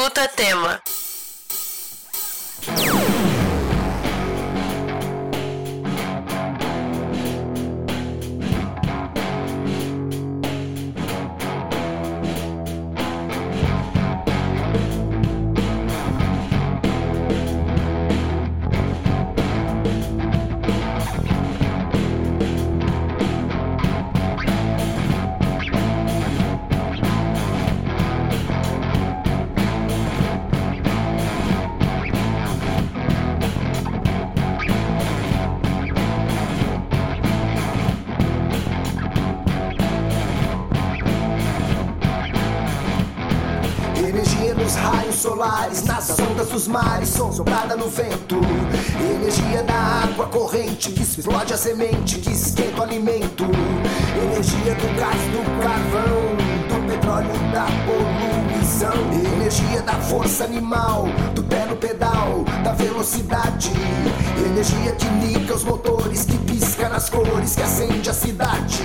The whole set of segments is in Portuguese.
Escuta tema. No vento. Energia da água corrente que explode a semente, que esquenta o alimento. Energia do gás, do carvão, do petróleo, da poluição. Energia da força animal, do pé no pedal, da velocidade. Energia que liga os motores, que pisca nas cores, que acende a cidade.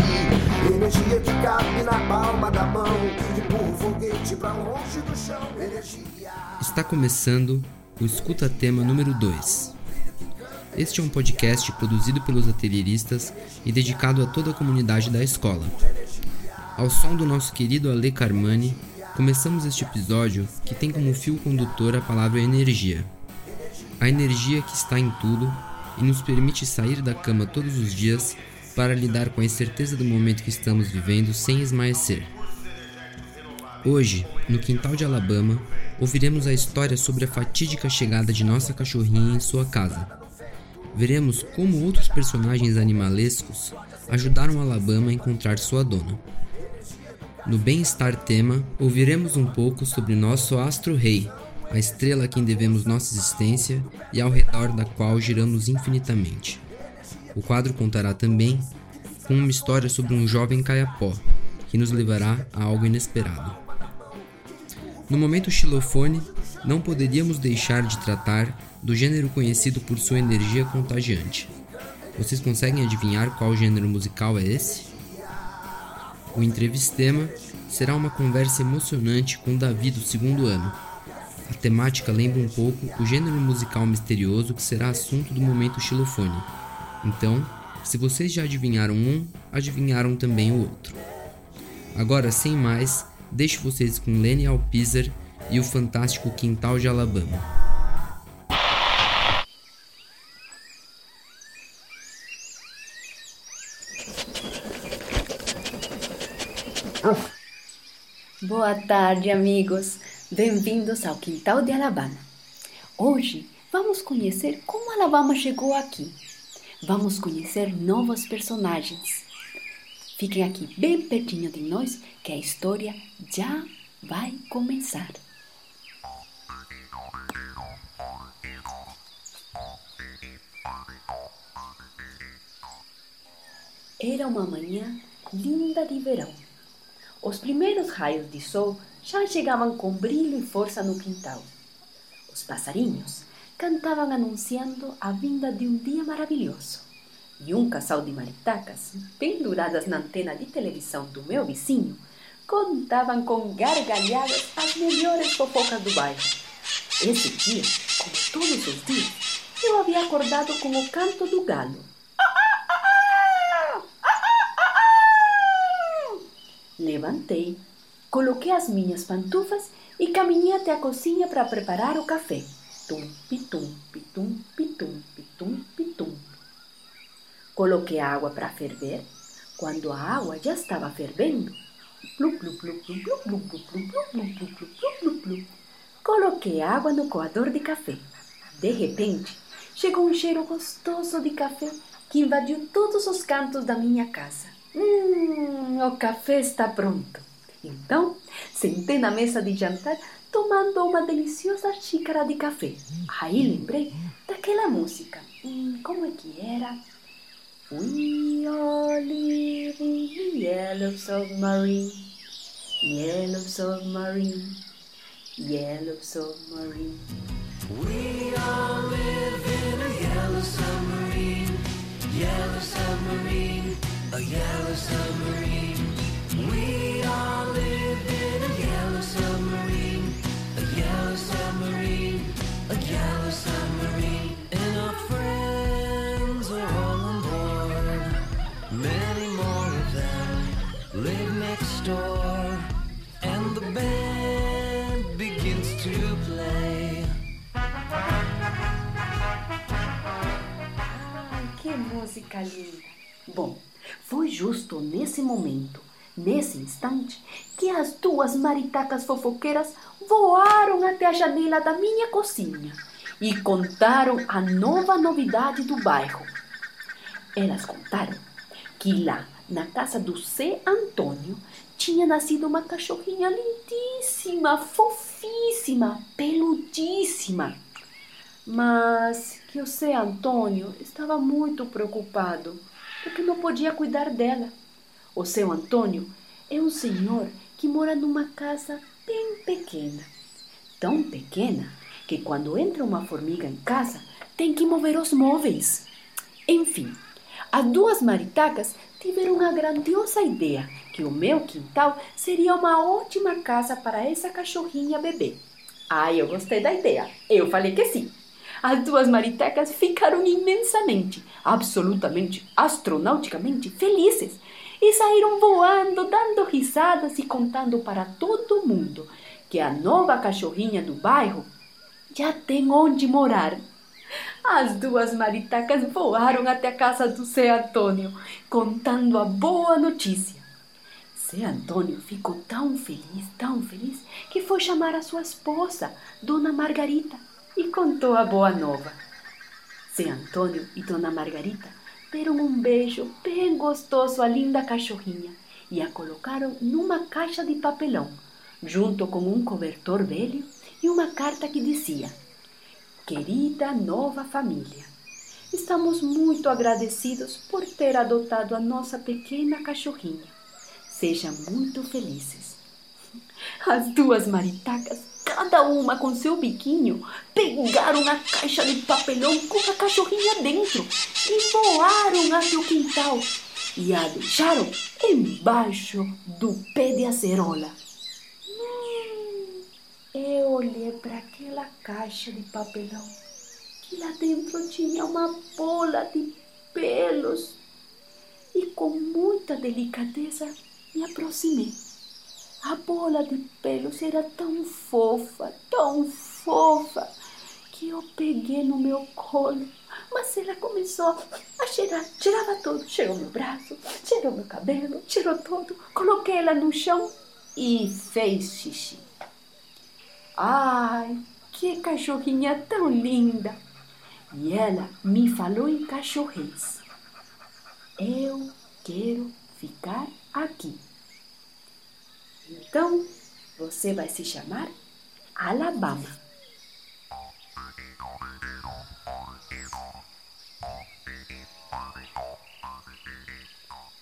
Energia que cabe na palma da mão, que empurra o foguete pra longe do chão. Energia. Está começando o Escuta Tema número 2. Este é um podcast produzido pelos atelieristas e dedicado a toda a comunidade da escola. Ao som do nosso querido Ale Carmani, começamos este episódio que tem como fio condutor a palavra energia. A energia que está em tudo e nos permite sair da cama todos os dias para lidar com a incerteza do momento que estamos vivendo sem esmaecer. Hoje, no quintal de Alabama, ouviremos a história sobre a fatídica chegada de nossa cachorrinha em sua casa. Veremos como outros personagens animalescos ajudaram Alabama a encontrar sua dona. No Bem-Estar Tema, ouviremos um pouco sobre nosso astro-rei, a estrela a quem devemos nossa existência e ao redor da qual giramos infinitamente. O quadro contará também com uma história sobre um jovem caiapó, que nos levará a algo inesperado. No momento xilofone, não poderíamos deixar de tratar do gênero conhecido por sua energia contagiante. Vocês conseguem adivinhar qual gênero musical é esse? O entrevistema será uma conversa emocionante com Davi do segundo ano. A temática lembra um pouco o gênero musical misterioso que será assunto do momento xilofone. Então, se vocês já adivinharam um, adivinharam também o outro. Agora, sem mais, deixo vocês com Lenny Alpizer e o fantástico Quintal de Alabama. Boa tarde, amigos. Bem-vindos ao Quintal de Alabama. Hoje vamos conhecer como Alabama chegou aqui. Vamos conhecer novos personagens. Fiquem aqui bem pertinho de nós que a história já vai começar. Era uma manhã linda de verão. Os primeiros raios de sol já chegavam com brilho e força no quintal. Os passarinhos cantavam anunciando a vinda de um dia maravilhoso. E um casal de maritacas, penduradas na antena de televisão do meu vizinho, contavam com gargalhadas as melhores fofocas do bairro. Esse dia, como todos os dias, eu havia acordado com o canto do galo. Levantei, coloquei as minhas pantufas e caminhei até a cozinha para preparar o café. Tum, pitum, pitum, pitum, pitum, pitum. Coloquei a água para ferver. Quando a água já estava fervendo, coloquei água no coador de café. De repente, chegou um cheiro gostoso de café que invadiu todos os cantos da minha casa. Hum, o café está pronto. Então, sentei na mesa de jantar tomando uma deliciosa xícara de café. Aí lembrei daquela música. Hum, como é que era? We live in the yellow submarine, yellow submarine, yellow submarine. We all live in a yellow submarine, yellow submarine, a yellow submarine. We all live in a yellow submarine, a yellow and the band begins to play. Ai, que música linda! Bom, foi justo nesse momento, nesse instante, que as duas maritacas fofoqueiras voaram até a janela da minha cozinha e contaram a nova novidade do bairro. Elas contaram que lá na casa do C. Antônio tinha nascido uma cachorrinha lindíssima, fofíssima, peludíssima. Mas que o C. Antônio estava muito preocupado porque não podia cuidar dela. O seu Antônio é um senhor que mora numa casa bem pequena. Tão pequena que quando entra uma formiga em casa tem que mover os móveis. Enfim, as duas maritacas tiveram a grandiosa ideia que o meu quintal seria uma ótima casa para essa cachorrinha bebê. Ai, eu gostei da ideia. Eu falei que sim. As duas maritacas ficaram imensamente, absolutamente, astronauticamente felizes e saíram voando, dando risadas e contando para todo mundo que a nova cachorrinha do bairro já tem onde morar. As duas maritacas voaram até a casa do Zé Antônio, contando a boa notícia. Zé Antônio ficou tão feliz, tão feliz, que foi chamar a sua esposa, Dona Margarita, e contou a boa nova. Zé Antônio e Dona Margarita deram um beijo bem gostoso à linda cachorrinha e a colocaram numa caixa de papelão, junto com um cobertor velho e uma carta que dizia: Querida nova família, estamos muito agradecidos por ter adotado a nossa pequena cachorrinha. Sejam muito felizes. As duas maritacas, cada uma com seu biquinho, pegaram a caixa de papelão com a cachorrinha dentro e voaram até o quintal e a deixaram embaixo do pé de acerola. Eu olhei para aquela caixa de papelão que lá dentro tinha uma bola de pelos e com muita delicadeza me aproximei. A bola de pelos era tão fofa, tão fofa, que eu peguei no meu colo. Mas ela começou a cheirar, cheirava tudo. Cheirou meu braço, cheirou meu cabelo, cheirou tudo. Coloquei ela no chão e fez xixi. Ai, que cachorrinha tão linda! E ela me falou em cachorrês. Eu quero ficar aqui. Então, você vai se chamar Alabama.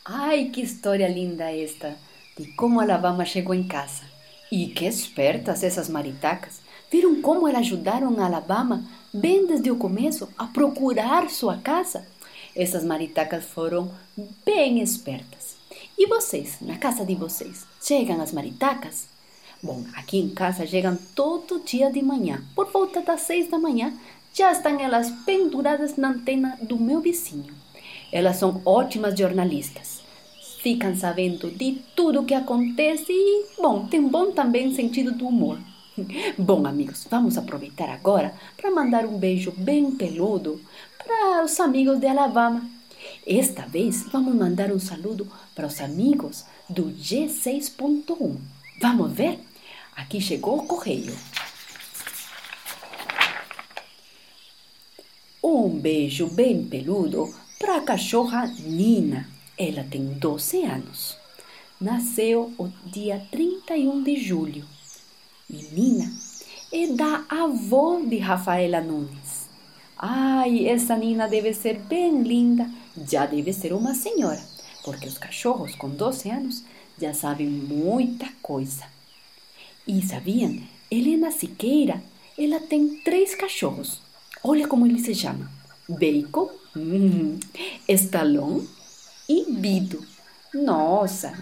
Ai, que história linda esta de como Alabama chegou em casa. E que espertas essas maritacas! Viram como elas ajudaram a Alabama bem desde o começo a procurar sua casa? Essas maritacas foram bem espertas. E vocês, na casa de vocês, chegam as maritacas? Bom, aqui em casa chegam todo dia de manhã, por volta das seis da manhã, já estão elas penduradas na antena do meu vizinho. Elas são ótimas jornalistas ficam sabendo de tudo o que acontece e, bom, tem bom também sentido do humor. Bom, amigos, vamos aproveitar agora para mandar um beijo bem peludo para os amigos de Alabama. Esta vez vamos mandar um saludo para os amigos do G6.1. Vamos ver? Aqui chegou o correio. Um beijo bem peludo para a cachorra Nina. Ela tem 12 anos. Nasceu o dia 31 de julho. E Nina é da avó de Rafaela Nunes. Ai, essa Nina deve ser bem linda, já deve ser uma senhora, porque os cachorros com 12 anos já sabem muita coisa. E sabiam? Helena Siqueira, ela tem três cachorros. Olha como eles se chamam: Bacon, hum, e Bido. Nossa,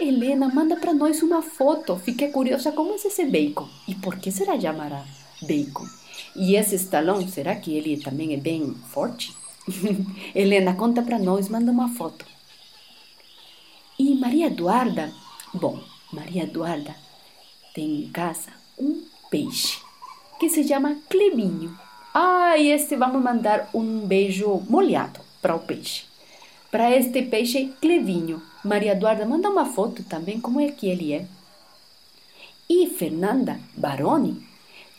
Helena, manda para nós uma foto. Fiquei curiosa como é esse bacon. E por que será chamará bacon? E esse estalão, será que ele também é bem forte? Helena, conta para nós, manda uma foto. E Maria Eduarda? Bom, Maria Eduarda tem em casa um peixe que se chama Clebinho. Ah, esse vamos mandar um beijo molhado para o peixe. Para este peixe, Clevinho. Maria Eduarda, manda uma foto também, como é que ele é. E Fernanda Baroni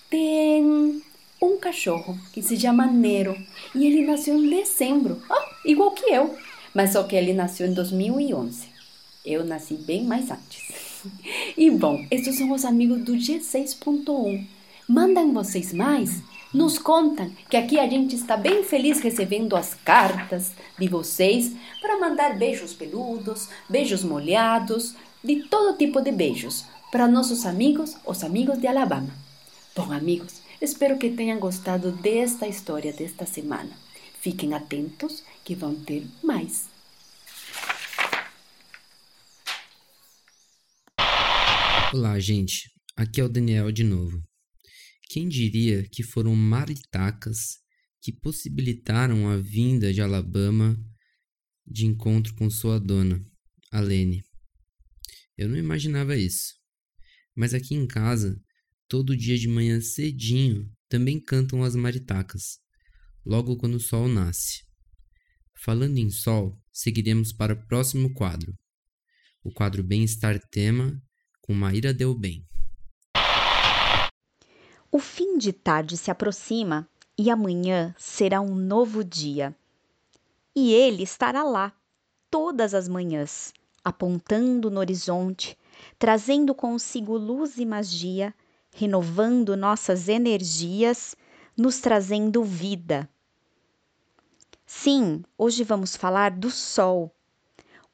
tem um cachorro que se chama Nero e ele nasceu em dezembro, ah, igual que eu, mas só que ele nasceu em 2011. Eu nasci bem mais antes. E bom, estes são os amigos do G6.1. Mandam vocês mais? Nos contam que aqui a gente está bem feliz recebendo as cartas de vocês para mandar beijos peludos, beijos molhados, de todo tipo de beijos para nossos amigos, os amigos de Alabama. Bom, amigos, espero que tenham gostado desta história desta semana. Fiquem atentos que vão ter mais. Olá, gente. Aqui é o Daniel de novo. Quem diria que foram maritacas que possibilitaram a vinda de Alabama de encontro com sua dona, a Lene. Eu não imaginava isso. Mas aqui em casa, todo dia de manhã cedinho, também cantam as maritacas, logo quando o sol nasce. Falando em sol, seguiremos para o próximo quadro. O quadro Bem-Estar Tema com Maíra Deu Bem. O fim de tarde se aproxima e amanhã será um novo dia. E ele estará lá, todas as manhãs, apontando no horizonte, trazendo consigo luz e magia, renovando nossas energias, nos trazendo vida. Sim, hoje vamos falar do Sol.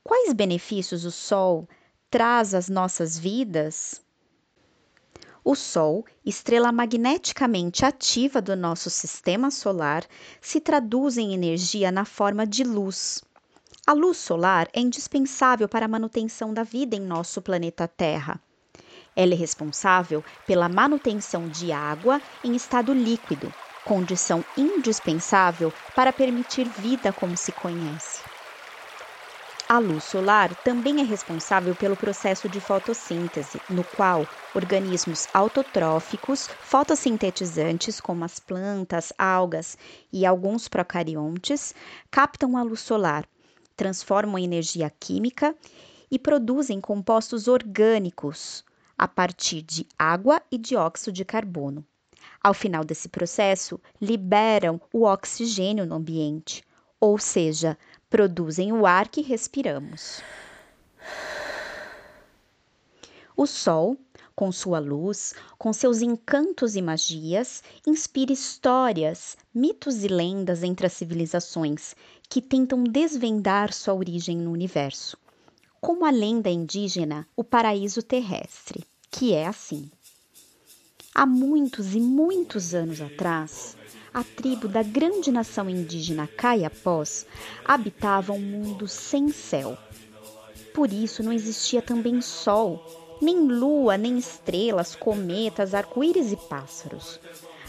Quais benefícios o Sol traz às nossas vidas? O Sol, estrela magneticamente ativa do nosso sistema solar, se traduz em energia na forma de luz. A luz solar é indispensável para a manutenção da vida em nosso planeta Terra. Ela é responsável pela manutenção de água em estado líquido, condição indispensável para permitir vida como se conhece. A luz solar também é responsável pelo processo de fotossíntese, no qual organismos autotróficos, fotossintetizantes, como as plantas, algas e alguns procariontes, captam a luz solar, transformam energia química e produzem compostos orgânicos a partir de água e dióxido de carbono. Ao final desse processo, liberam o oxigênio no ambiente, ou seja, produzem o ar que respiramos. O Sol, com sua luz, com seus encantos e magias, inspira histórias, mitos e lendas entre as civilizações que tentam desvendar sua origem no universo. Como a lenda indígena O Paraíso Terrestre, que é assim. Há muitos e muitos anos atrás, a tribo da grande nação indígena Caiapós habitava um mundo sem céu. Por isso não existia também sol, nem lua, nem estrelas, cometas, arco-íris e pássaros.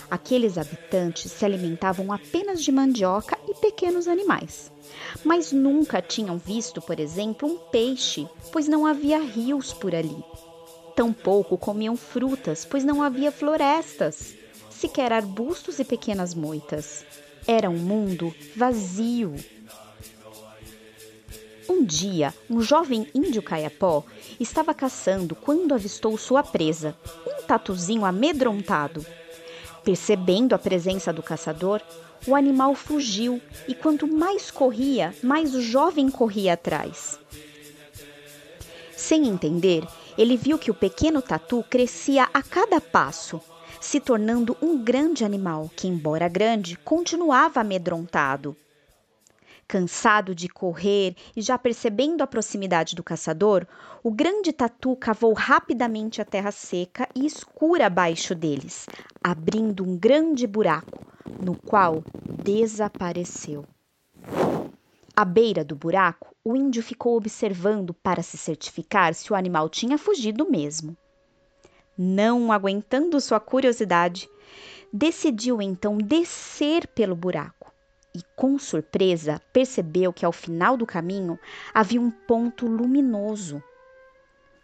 Aqueles habitantes se alimentavam apenas de mandioca e pequenos animais. Mas nunca tinham visto, por exemplo, um peixe, pois não havia rios por ali. Tampouco comiam frutas, pois não havia florestas sequer arbustos e pequenas moitas. Era um mundo vazio. Um dia, um jovem índio caiapó estava caçando quando avistou sua presa, um tatuzinho amedrontado. Percebendo a presença do caçador, o animal fugiu e quanto mais corria, mais o jovem corria atrás. Sem entender, ele viu que o pequeno tatu crescia a cada passo se tornando um grande animal que, embora grande, continuava amedrontado. Cansado de correr e já percebendo a proximidade do caçador, o grande tatu cavou rapidamente a terra seca e escura abaixo deles, abrindo um grande buraco, no qual desapareceu. À beira do buraco, o índio ficou observando para se certificar se o animal tinha fugido mesmo não aguentando sua curiosidade, decidiu então descer pelo buraco e, com surpresa, percebeu que ao final do caminho havia um ponto luminoso.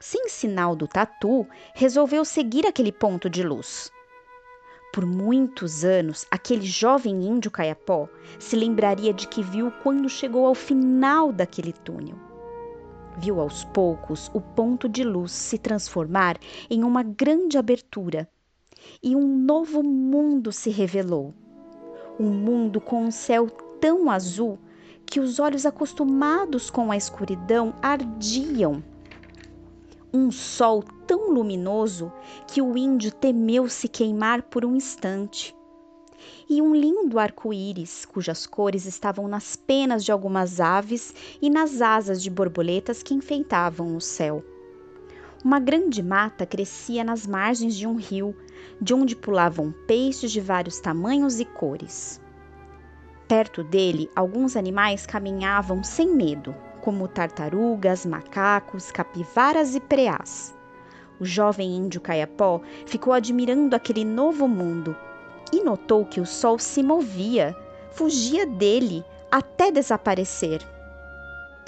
Sem sinal do tatu, resolveu seguir aquele ponto de luz. Por muitos anos, aquele jovem índio caiapó se lembraria de que viu quando chegou ao final daquele túnel. Viu aos poucos o ponto de luz se transformar em uma grande abertura e um novo mundo se revelou. Um mundo com um céu tão azul que os olhos acostumados com a escuridão ardiam. Um sol tão luminoso que o índio temeu se queimar por um instante. E um lindo arco-íris, cujas cores estavam nas penas de algumas aves e nas asas de borboletas que enfeitavam o céu. Uma grande mata crescia nas margens de um rio, de onde pulavam peixes de vários tamanhos e cores. Perto dele, alguns animais caminhavam sem medo, como tartarugas, macacos, capivaras e preás. O jovem índio Caiapó ficou admirando aquele novo mundo e notou que o sol se movia, fugia dele até desaparecer.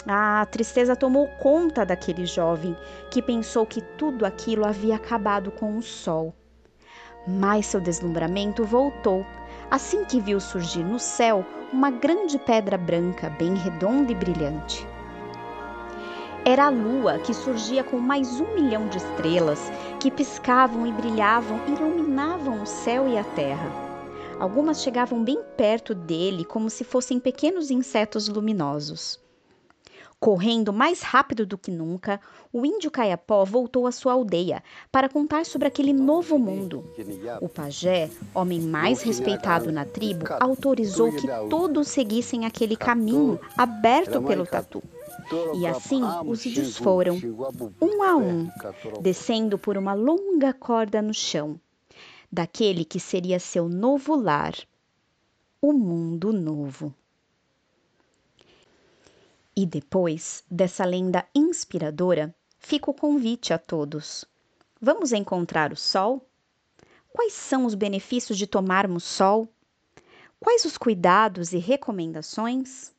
A tristeza tomou conta daquele jovem que pensou que tudo aquilo havia acabado com o sol. Mas seu deslumbramento voltou assim que viu surgir no céu uma grande pedra branca, bem redonda e brilhante. Era a lua que surgia com mais um milhão de estrelas que piscavam e brilhavam, iluminavam o céu e a terra. Algumas chegavam bem perto dele, como se fossem pequenos insetos luminosos. Correndo mais rápido do que nunca, o índio Caiapó voltou à sua aldeia para contar sobre aquele novo mundo. O pajé, homem mais respeitado na tribo, autorizou que todos seguissem aquele caminho aberto pelo tatu. E assim os índios foram, um a um, descendo por uma longa corda no chão, daquele que seria seu novo lar, o mundo novo. E depois dessa lenda inspiradora, fica o convite a todos. Vamos encontrar o sol? Quais são os benefícios de tomarmos sol? Quais os cuidados e recomendações?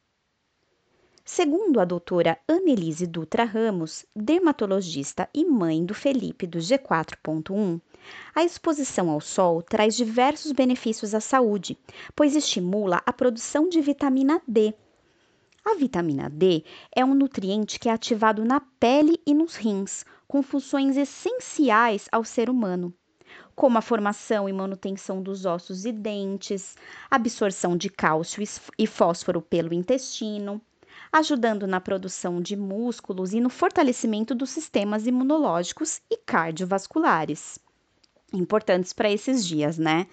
Segundo a doutora Annelise Dutra Ramos, dermatologista e mãe do Felipe do G4.1, a exposição ao sol traz diversos benefícios à saúde, pois estimula a produção de vitamina D, a vitamina D é um nutriente que é ativado na pele e nos rins, com funções essenciais ao ser humano, como a formação e manutenção dos ossos e dentes, absorção de cálcio e fósforo pelo intestino, ajudando na produção de músculos e no fortalecimento dos sistemas imunológicos e cardiovasculares. Importantes para esses dias, né?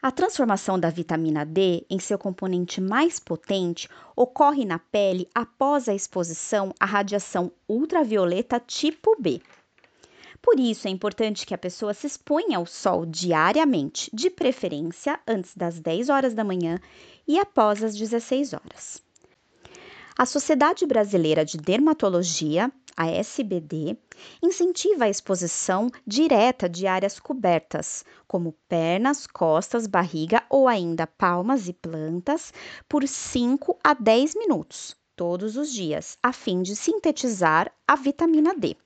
A transformação da vitamina D em seu componente mais potente ocorre na pele após a exposição à radiação ultravioleta tipo B. Por isso, é importante que a pessoa se exponha ao sol diariamente, de preferência antes das 10 horas da manhã e após as 16 horas. A Sociedade Brasileira de Dermatologia a SBD, incentiva a exposição direta de áreas cobertas, como pernas, costas, barriga ou ainda palmas e plantas, por 5 a 10 minutos, todos os dias, a fim de sintetizar a vitamina D.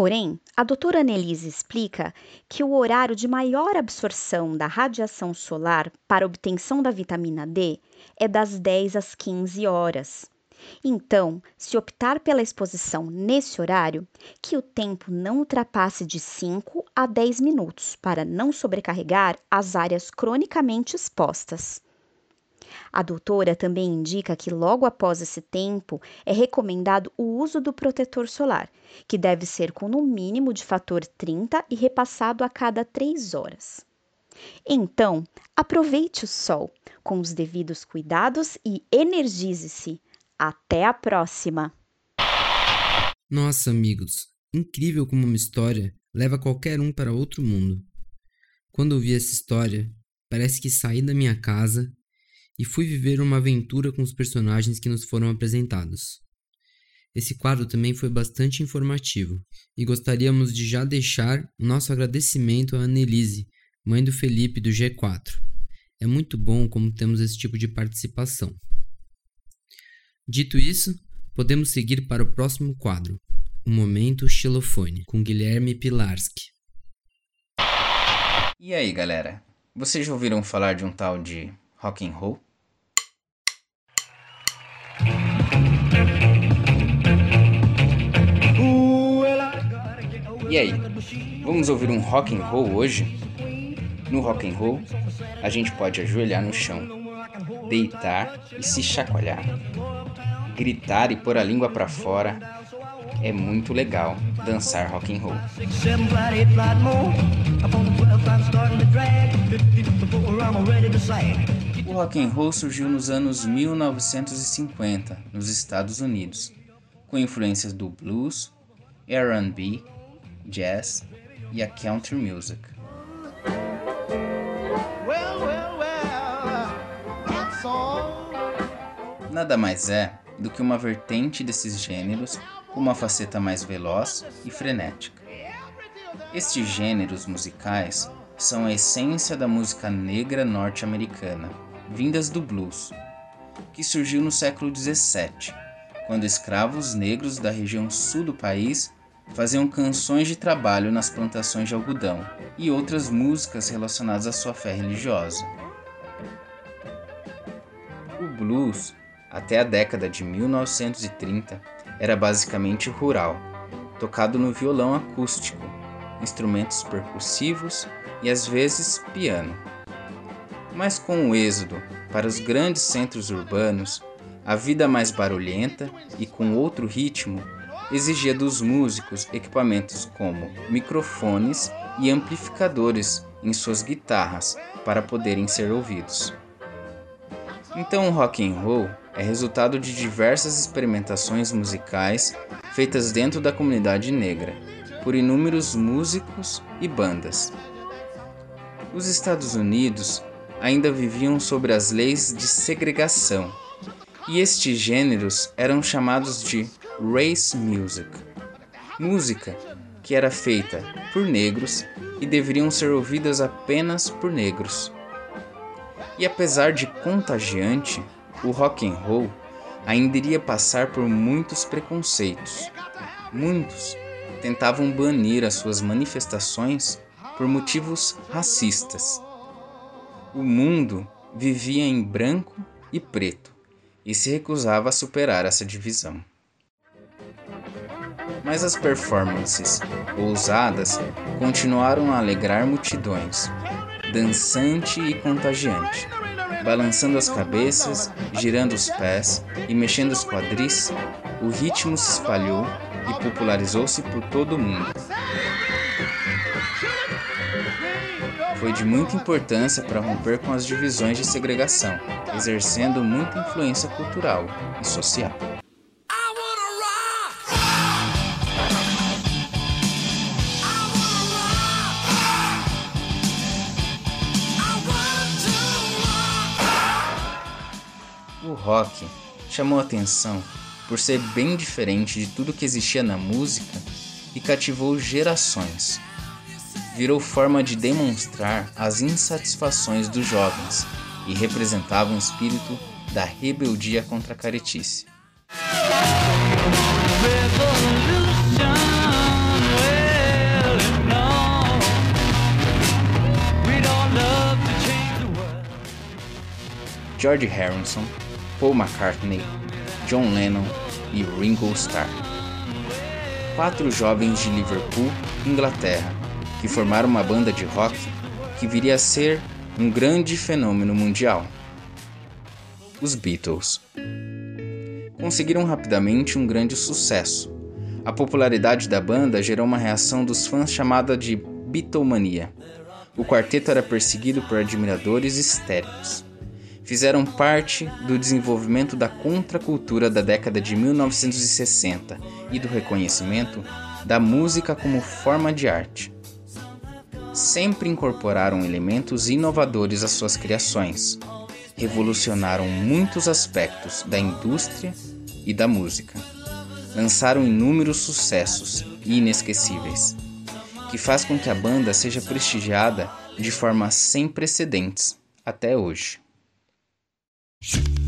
Porém, a doutora Annelise explica que o horário de maior absorção da radiação solar para obtenção da vitamina D é das 10 às 15 horas. Então, se optar pela exposição nesse horário, que o tempo não ultrapasse de 5 a 10 minutos para não sobrecarregar as áreas cronicamente expostas. A doutora também indica que logo após esse tempo é recomendado o uso do protetor solar, que deve ser com no mínimo de fator 30 e repassado a cada 3 horas. Então, aproveite o sol com os devidos cuidados e energize-se até a próxima! Nossa, amigos, incrível como uma história leva qualquer um para outro mundo. Quando ouvi essa história, parece que saí da minha casa e fui viver uma aventura com os personagens que nos foram apresentados. Esse quadro também foi bastante informativo e gostaríamos de já deixar nosso agradecimento à Annelise, mãe do Felipe do G4. É muito bom como temos esse tipo de participação. Dito isso, podemos seguir para o próximo quadro, o Momento Xilofone, com Guilherme Pilarski. E aí, galera? Vocês já ouviram falar de um tal de rock and roll? E aí, vamos ouvir um rock and roll hoje? No rock and roll, a gente pode ajoelhar no chão, deitar e se chacoalhar, gritar e pôr a língua para fora. É muito legal dançar rock and roll. O rock and roll surgiu nos anos 1950 nos Estados Unidos, com influências do blues, R&B, jazz e a country music. Nada mais é do que uma vertente desses gêneros com uma faceta mais veloz e frenética. Estes gêneros musicais são a essência da música negra norte-americana, vindas do blues, que surgiu no século XVII, quando escravos negros da região sul do país faziam canções de trabalho nas plantações de algodão e outras músicas relacionadas à sua fé religiosa. O blues até a década de 1930, era basicamente rural, tocado no violão acústico, instrumentos percussivos e às vezes piano. Mas com o êxodo para os grandes centros urbanos, a vida mais barulhenta e com outro ritmo exigia dos músicos equipamentos como microfones e amplificadores em suas guitarras para poderem ser ouvidos. Então o rock and roll é resultado de diversas experimentações musicais feitas dentro da comunidade negra por inúmeros músicos e bandas. Os Estados Unidos ainda viviam sobre as leis de segregação, e estes gêneros eram chamados de race music, música que era feita por negros e deveriam ser ouvidas apenas por negros. E apesar de contagiante, o rock and roll ainda iria passar por muitos preconceitos. Muitos tentavam banir as suas manifestações por motivos racistas. O mundo vivia em branco e preto e se recusava a superar essa divisão. Mas as performances ousadas continuaram a alegrar multidões, dançante e contagiante balançando as cabeças, girando os pés e mexendo os quadris, o ritmo se espalhou e popularizou-se por todo o mundo. Foi de muita importância para romper com as divisões de segregação, exercendo muita influência cultural e social. Rock chamou atenção por ser bem diferente de tudo que existia na música e cativou gerações. Virou forma de demonstrar as insatisfações dos jovens e representava um espírito da rebeldia contra a caretice. George Harrison Paul McCartney, John Lennon e Ringo Starr. Quatro jovens de Liverpool, Inglaterra, que formaram uma banda de rock que viria a ser um grande fenômeno mundial. Os Beatles. Conseguiram rapidamente um grande sucesso. A popularidade da banda gerou uma reação dos fãs chamada de Beatlemania. O quarteto era perseguido por admiradores histéricos fizeram parte do desenvolvimento da contracultura da década de 1960 e do reconhecimento da música como forma de arte. Sempre incorporaram elementos inovadores às suas criações, revolucionaram muitos aspectos da indústria e da música. Lançaram inúmeros sucessos inesquecíveis, que faz com que a banda seja prestigiada de forma sem precedentes até hoje. Os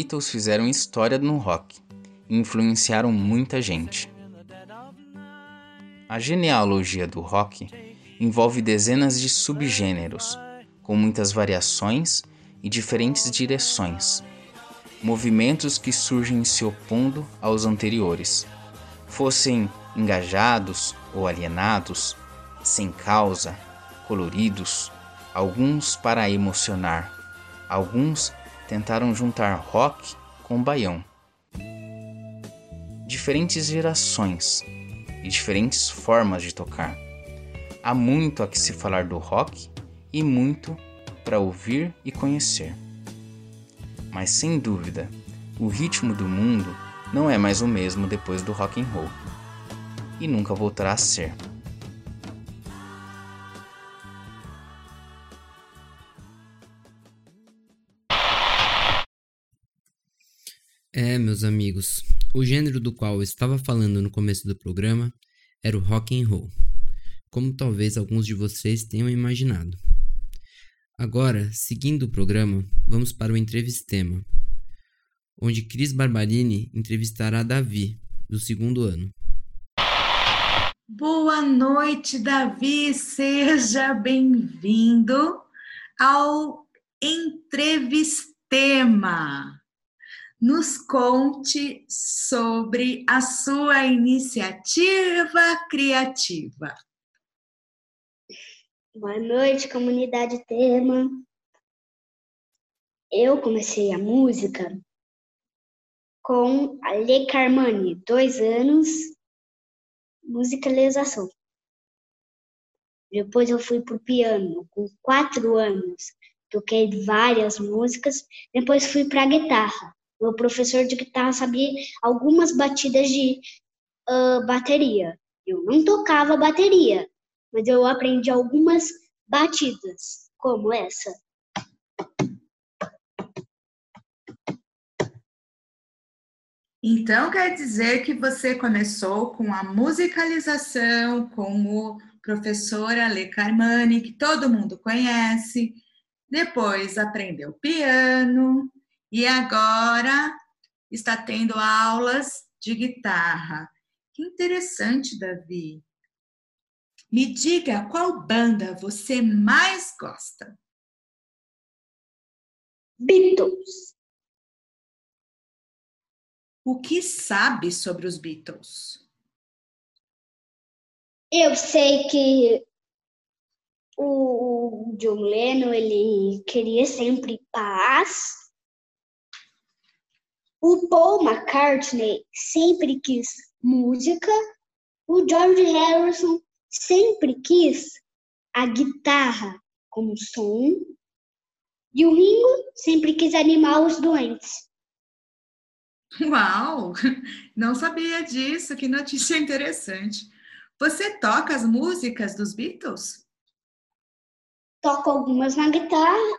Beatles fizeram história no rock e influenciaram muita gente. A genealogia do rock envolve dezenas de subgêneros, com muitas variações e diferentes direções, movimentos que surgem se opondo aos anteriores, fossem engajados ou alienados, sem causa, coloridos, alguns para emocionar, alguns tentaram juntar rock com baião. Diferentes gerações e diferentes formas de tocar. Há muito a que se falar do rock e muito para ouvir e conhecer. Mas sem dúvida, o ritmo do mundo não é mais o mesmo depois do rock and roll e nunca voltará a ser. Meus amigos, o gênero do qual eu estava falando no começo do programa era o rock and roll, como talvez alguns de vocês tenham imaginado. Agora, seguindo o programa, vamos para o entrevistema, onde Cris Barbarini entrevistará Davi, do segundo ano. Boa noite, Davi. Seja bem-vindo ao Entrevistema. Nos conte sobre a sua iniciativa criativa. Boa noite, comunidade Tema. Eu comecei a música com a Le Carmani, dois anos, musicalização. Depois eu fui pro piano, com quatro anos, toquei várias músicas. Depois fui para guitarra. Meu professor de guitarra sabia algumas batidas de uh, bateria. Eu não tocava bateria, mas eu aprendi algumas batidas, como essa. Então, quer dizer que você começou com a musicalização com o professor Ale Carmani, que todo mundo conhece, depois aprendeu piano e agora está tendo aulas de guitarra. Que interessante, Davi. Me diga qual banda você mais gosta. Beatles. O que sabe sobre os Beatles? Eu sei que o John Lennon ele queria sempre paz. O Paul McCartney sempre quis música. O George Harrison sempre quis a guitarra como som. E o Ringo sempre quis animar os doentes. Uau! Não sabia disso, que notícia interessante. Você toca as músicas dos Beatles? Toco algumas na guitarra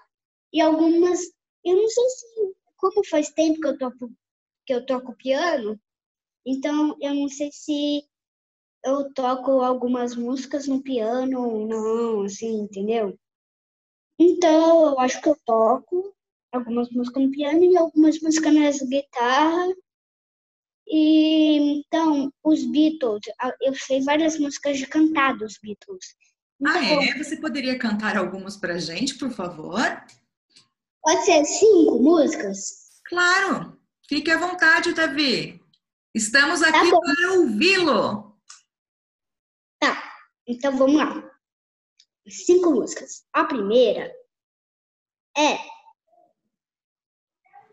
e algumas. Eu não sei se. Como faz tempo que eu toco, que eu toco piano, então eu não sei se eu toco algumas músicas no piano ou não, assim, entendeu? Então, eu acho que eu toco algumas músicas no piano e algumas músicas na guitarra. E então, os Beatles, eu sei várias músicas de cantar dos Beatles. Então, Ah, é? Você poderia cantar algumas pra gente, por favor? Pode ser cinco músicas? Claro! Fique à vontade, Davi. Estamos aqui bom. para ouvi-lo. Tá, então vamos lá. Cinco músicas. A primeira é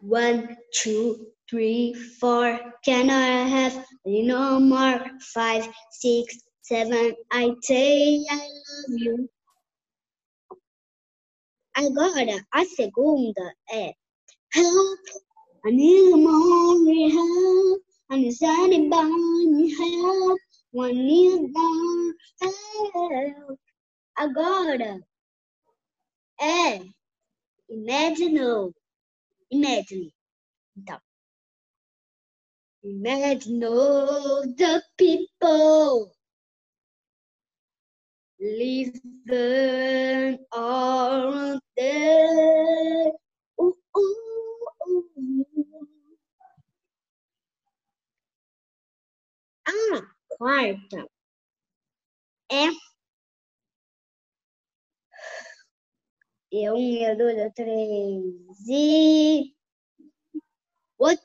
One, two, three, four. Can I have no more? Five, six, seven. I say I love you. Agora, a segunda é Help, I need more help. I need anybody help. One need more help. Agora é Imagine. Imagine. Então. Imagine the people living all Uh, uh, uh, A quarta é eu um, eu dois, eu três e what?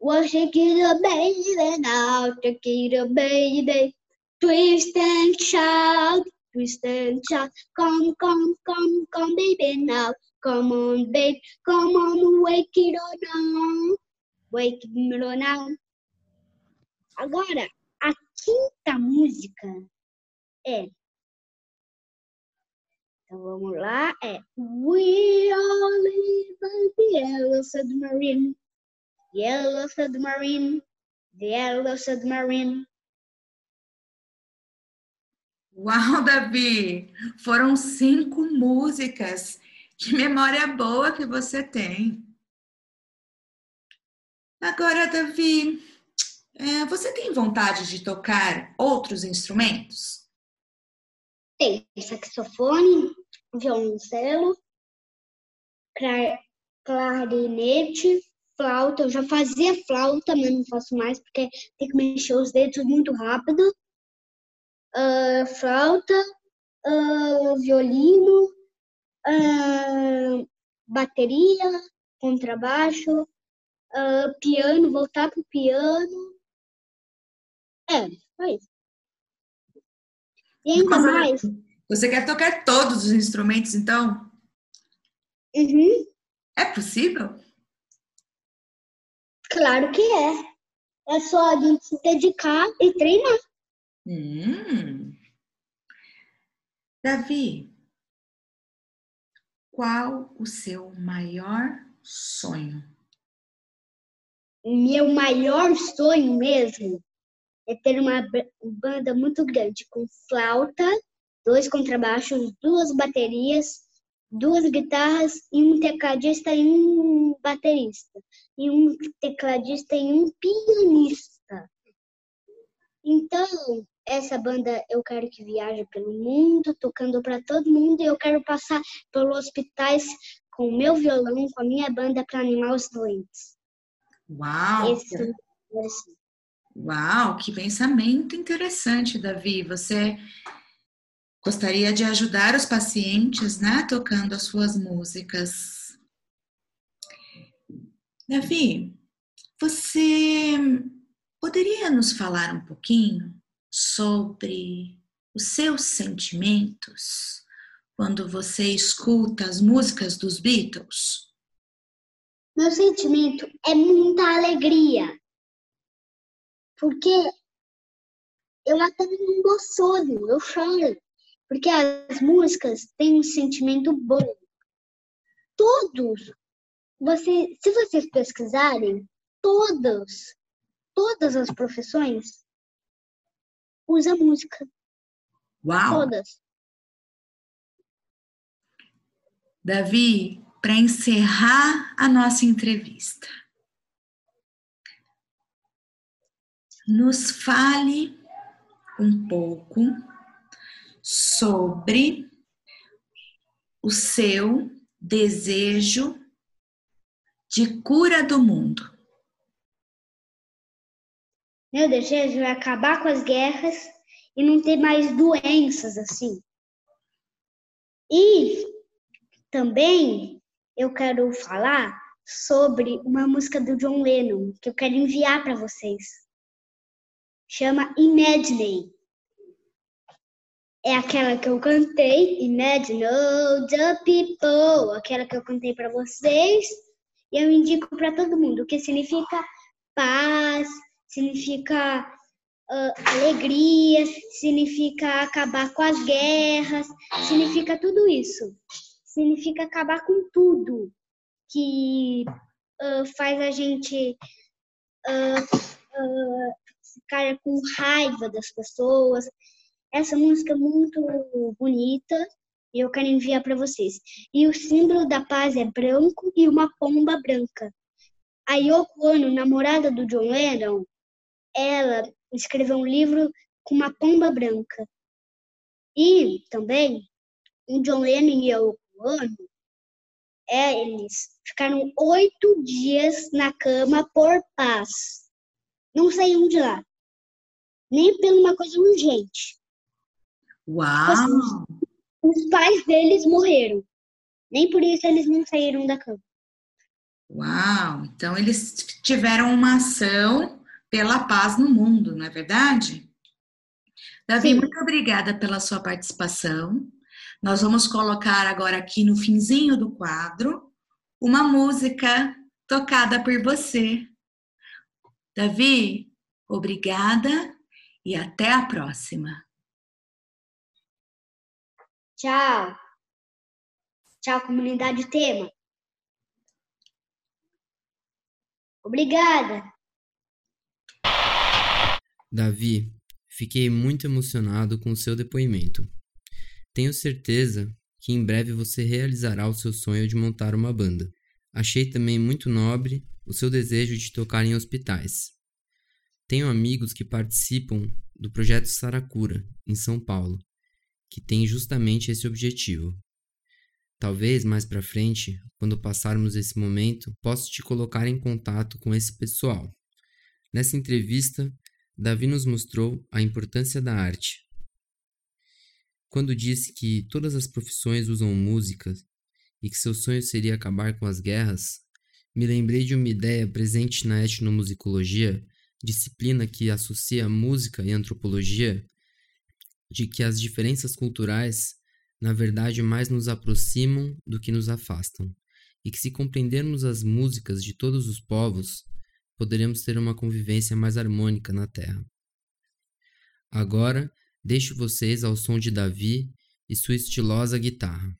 What shake it up, baby, now take it up, baby, twist and shout twist and shout, come, come, come, come, baby now, come on, babe, come on, wake it on now, wake it on now. Agora, a quinta música é. Então vamos lá, é We all live on the yellow submarine. Yellow submarine, the yellow submarine. Uau, Davi! Foram cinco músicas. Que memória boa que você tem. Agora, Davi, é, você tem vontade de tocar outros instrumentos? Tem saxofone, violoncelo, cla- clarinete, flauta. Eu já fazia flauta, mas não faço mais porque tem que mexer os dedos muito rápido. Ah, flauta, ah, violino, ah, bateria, contrabaixo, piano, voltar pro piano. É, só isso. E ainda Nossa, mais, Você quer tocar todos os instrumentos, então? uhum, É possível? claro que é. É só a gente se dedicar e treinar. Hum. Davi, qual o seu maior sonho? Meu maior sonho mesmo é ter uma ba- banda muito grande, com flauta, dois contrabaixos, duas baterias, duas guitarras e um tecladista e um baterista. E um tecladista e um pianista. Então, essa banda eu quero que viaje pelo mundo, tocando para todo mundo, e eu quero passar pelos hospitais com o meu violão, com a minha banda para animar os doentes. Uau! Esse é. Uau, que pensamento interessante, Davi. Você gostaria de ajudar os pacientes, né, tocando as suas músicas. Davi, você poderia nos falar um pouquinho sobre os seus sentimentos quando você escuta as músicas dos Beatles? Meu sentimento é muita alegria. Porque eu até me emociono, eu choro. Porque as músicas têm um sentimento bom. Todos, você, se vocês pesquisarem, todos, todas as profissões usam música. Uau! Todas. Davi, para encerrar a nossa entrevista, nos fale um pouco sobre o seu desejo de cura do mundo. Meu desejo é acabar com as guerras e não ter mais doenças assim. E também eu quero falar sobre uma música do John Lennon que eu quero enviar para vocês. Chama Imagine. É aquela que eu cantei, Imagine all the people, aquela que eu cantei para vocês. E eu indico para todo mundo, que significa paz, significa ah, alegria, significa acabar com as guerras, significa tudo isso. Significa acabar com tudo que ah, faz a gente ah, ficar com raiva das pessoas. Essa música é muito bonita e eu quero enviar para vocês. E o símbolo da paz é branco e uma pomba branca. A Yoko Ono, namorada do John Lennon, ela escreveu um livro com uma pomba branca. E também o John Lennon e Yoko Ono, é, eles ficaram oito dias na cama por paz. Não saíam de lá. nem por uma coisa urgente. Uau! Os pais deles morreram. Nem por isso eles não saíram da cama. Uau! Então eles tiveram uma ação pela paz no mundo, não é verdade? Davi, Sim. muito obrigada pela sua participação. Nós vamos colocar agora aqui no finzinho do quadro uma música tocada por você. Davi, obrigada e até a próxima. Tchau. Tchau, comunidade tema. Obrigada. Davi, fiquei muito emocionado com o seu depoimento. Tenho certeza que em breve você realizará o seu sonho de montar uma banda. Achei também muito nobre o seu desejo de tocar em hospitais. Tenho amigos que participam do projeto Saracura, em São Paulo, que tem justamente esse objetivo. Talvez mais para frente, quando passarmos esse momento, possa te colocar em contato com esse pessoal. Nessa entrevista, Davi nos mostrou a importância da arte. Quando disse que todas as profissões usam música e que seu sonho seria acabar com as guerras, me lembrei de uma ideia presente na etnomusicologia, disciplina que associa música e antropologia, de que as diferenças culturais, na verdade, mais nos aproximam do que nos afastam, e que se compreendermos as músicas de todos os povos, poderemos ter uma convivência mais harmônica na Terra. Agora, deixo vocês ao som de Davi e sua estilosa guitarra.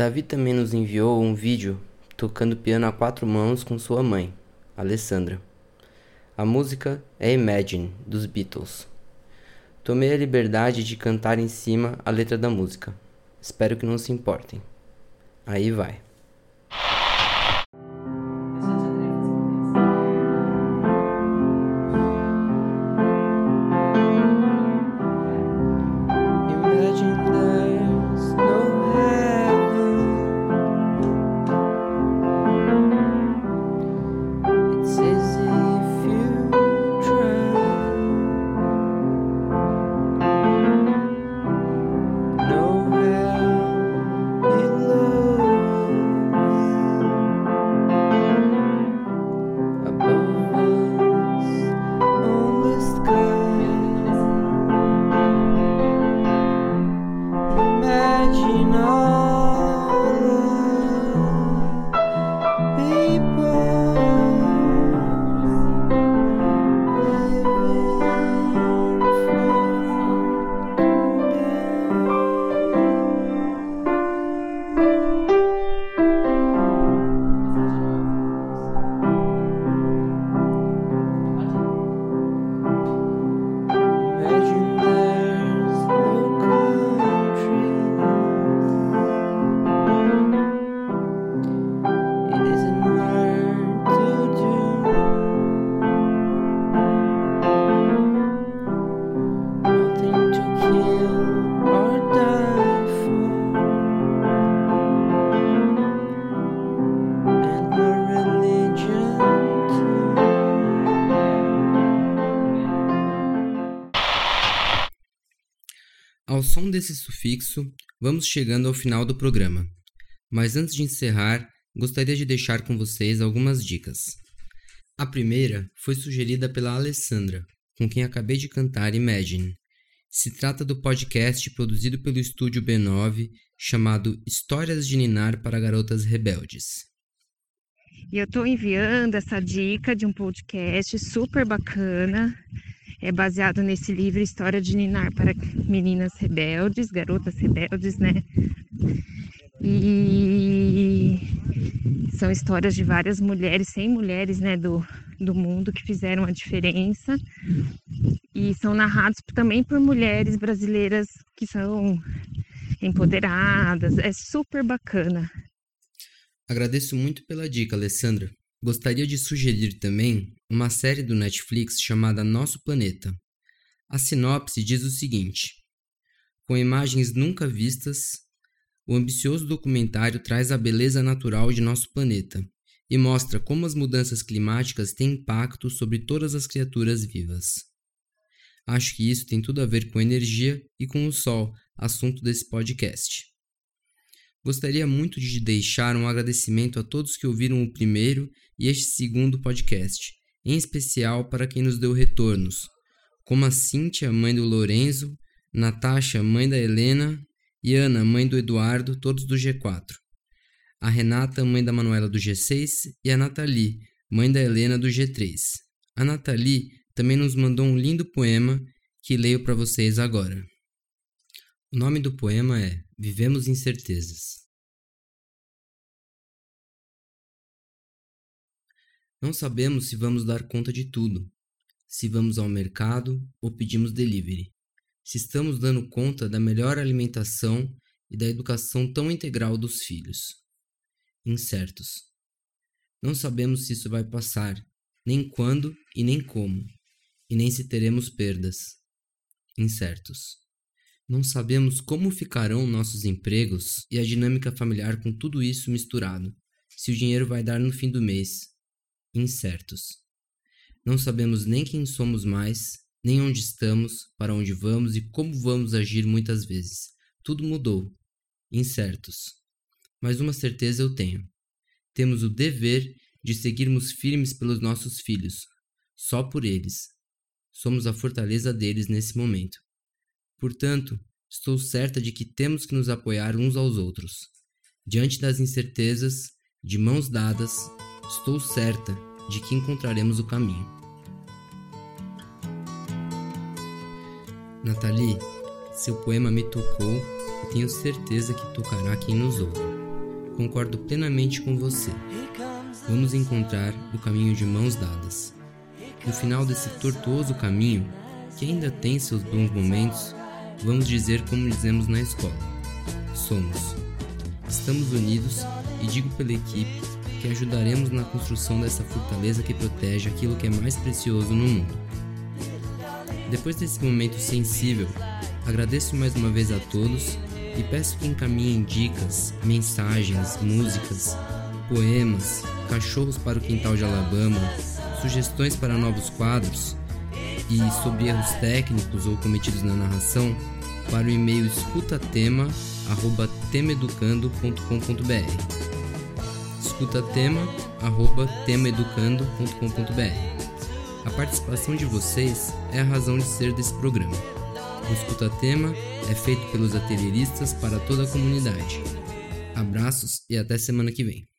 Davi também nos enviou um vídeo tocando piano a quatro mãos com sua mãe, Alessandra. A música é Imagine, dos Beatles. Tomei a liberdade de cantar em cima a letra da música. Espero que não se importem. Aí vai. Desse sufixo, vamos chegando ao final do programa. Mas antes de encerrar, gostaria de deixar com vocês algumas dicas. A primeira foi sugerida pela Alessandra, com quem acabei de cantar Imagine. Se trata do podcast produzido pelo estúdio B9 chamado Histórias de Ninar para Garotas Rebeldes. E eu estou enviando essa dica de um podcast super bacana. É baseado nesse livro História de Ninar para Meninas Rebeldes, Garotas Rebeldes, né? E são histórias de várias mulheres, 100 mulheres, né, do, do mundo que fizeram a diferença. E são narrados também por mulheres brasileiras que são empoderadas. É super bacana. Agradeço muito pela dica, Alessandra. Gostaria de sugerir também uma série do Netflix chamada Nosso Planeta. A sinopse diz o seguinte: Com imagens nunca vistas, o ambicioso documentário traz a beleza natural de nosso planeta e mostra como as mudanças climáticas têm impacto sobre todas as criaturas vivas. Acho que isso tem tudo a ver com energia e com o sol, assunto desse podcast. Gostaria muito de deixar um agradecimento a todos que ouviram o primeiro e este segundo podcast, em especial para quem nos deu retornos, como a Cíntia, mãe do Lorenzo, Natasha, mãe da Helena, e Ana, mãe do Eduardo, todos do G4. A Renata, mãe da Manuela do G6, e a Nathalie, mãe da Helena do G3. A Nathalie também nos mandou um lindo poema que leio para vocês agora. O nome do poema é Vivemos Incertezas. Não sabemos se vamos dar conta de tudo, se vamos ao mercado ou pedimos delivery, se estamos dando conta da melhor alimentação e da educação tão integral dos filhos. Incertos. Não sabemos se isso vai passar, nem quando e nem como, e nem se teremos perdas. Incertos. Não sabemos como ficarão nossos empregos e a dinâmica familiar com tudo isso misturado, se o dinheiro vai dar no fim do mês. Incertos. Não sabemos nem quem somos mais, nem onde estamos, para onde vamos e como vamos agir muitas vezes. Tudo mudou. Incertos. Mas uma certeza eu tenho. Temos o dever de seguirmos firmes pelos nossos filhos, só por eles. Somos a fortaleza deles nesse momento. Portanto, estou certa de que temos que nos apoiar uns aos outros. Diante das incertezas, de mãos dadas, estou certa de que encontraremos o caminho. Nathalie, seu poema me tocou e tenho certeza que tocará quem nos ouve. Concordo plenamente com você. Vamos encontrar o caminho de mãos dadas. No final desse tortuoso caminho, que ainda tem seus bons momentos, vamos dizer como dizemos na escola: somos. Estamos unidos e digo pela equipe que ajudaremos na construção dessa fortaleza que protege aquilo que é mais precioso no mundo. Depois desse momento sensível, agradeço mais uma vez a todos e peço que encaminhem dicas, mensagens, músicas, poemas, cachorros para o quintal de Alabama, sugestões para novos quadros e sobre erros técnicos ou cometidos na narração para o e-mail escutaTema@temaeducando.com.br. escutatema@temaeducando.com.br. A participação de vocês é a razão de ser desse programa. O Escuta Tema é feito pelos atelieristas para toda a comunidade. Abraços e até semana que vem.